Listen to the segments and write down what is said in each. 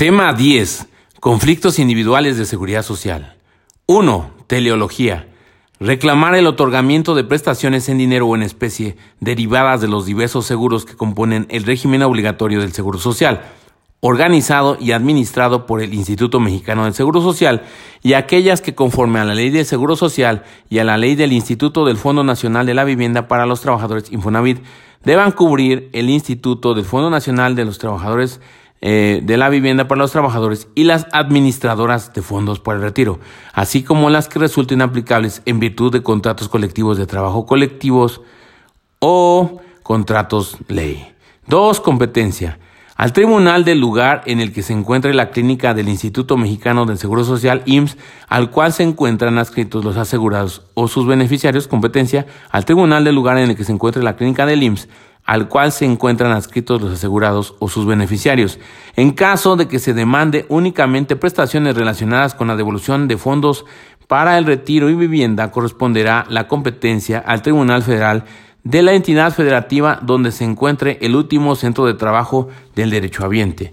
Tema 10. Conflictos individuales de seguridad social. 1. Teleología. Reclamar el otorgamiento de prestaciones en dinero o en especie derivadas de los diversos seguros que componen el régimen obligatorio del Seguro Social, organizado y administrado por el Instituto Mexicano del Seguro Social, y aquellas que conforme a la Ley del Seguro Social y a la Ley del Instituto del Fondo Nacional de la Vivienda para los Trabajadores Infonavit deban cubrir el Instituto del Fondo Nacional de los Trabajadores eh, de la vivienda para los trabajadores y las administradoras de fondos para el retiro, así como las que resulten aplicables en virtud de contratos colectivos de trabajo colectivos o contratos ley. 2. Competencia. Al tribunal del lugar en el que se encuentre la clínica del Instituto Mexicano del Seguro Social, IMSS, al cual se encuentran adscritos los asegurados o sus beneficiarios, competencia, al tribunal del lugar en el que se encuentre la clínica del IMSS, al cual se encuentran adscritos los asegurados o sus beneficiarios. En caso de que se demande únicamente prestaciones relacionadas con la devolución de fondos para el retiro y vivienda, corresponderá la competencia al Tribunal Federal de la entidad federativa donde se encuentre el último centro de trabajo del derecho habiente.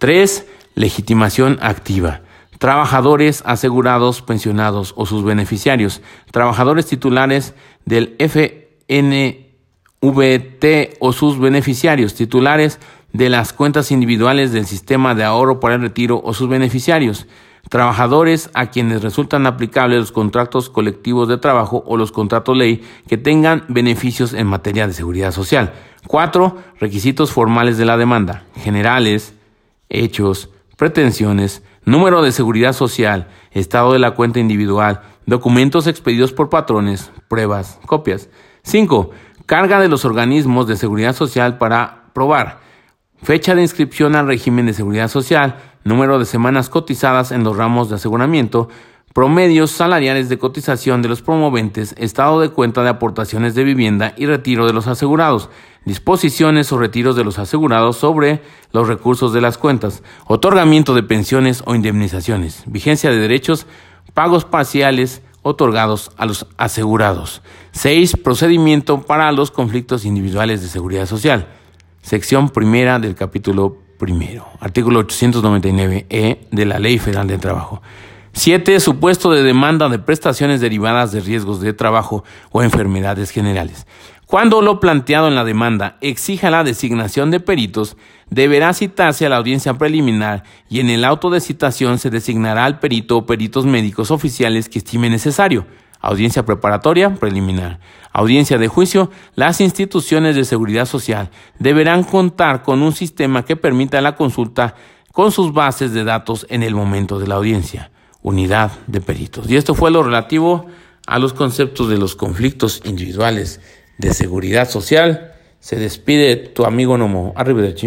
3. Legitimación activa. Trabajadores asegurados, pensionados o sus beneficiarios. Trabajadores titulares del FN VT o sus beneficiarios, titulares de las cuentas individuales del sistema de ahorro para el retiro o sus beneficiarios, trabajadores a quienes resultan aplicables los contratos colectivos de trabajo o los contratos ley que tengan beneficios en materia de seguridad social. Cuatro, requisitos formales de la demanda, generales, hechos, pretensiones, número de seguridad social, estado de la cuenta individual, documentos expedidos por patrones, pruebas, copias. 5. Carga de los organismos de seguridad social para probar. Fecha de inscripción al régimen de seguridad social, número de semanas cotizadas en los ramos de aseguramiento, promedios salariales de cotización de los promoventes, estado de cuenta de aportaciones de vivienda y retiro de los asegurados, disposiciones o retiros de los asegurados sobre los recursos de las cuentas, otorgamiento de pensiones o indemnizaciones, vigencia de derechos, pagos parciales, otorgados a los asegurados. 6. Procedimiento para los conflictos individuales de seguridad social. Sección primera del capítulo primero. Artículo 899e de la Ley Federal del Trabajo. 7. Supuesto de demanda de prestaciones derivadas de riesgos de trabajo o enfermedades generales. Cuando lo planteado en la demanda exija la designación de peritos, deberá citarse a la audiencia preliminar y en el auto de citación se designará al perito o peritos médicos oficiales que estime necesario. Audiencia preparatoria, preliminar. Audiencia de juicio. Las instituciones de seguridad social deberán contar con un sistema que permita la consulta con sus bases de datos en el momento de la audiencia. Unidad de peritos. Y esto fue lo relativo a los conceptos de los conflictos individuales de seguridad social. Se despide tu amigo Nomo. Arrivederci.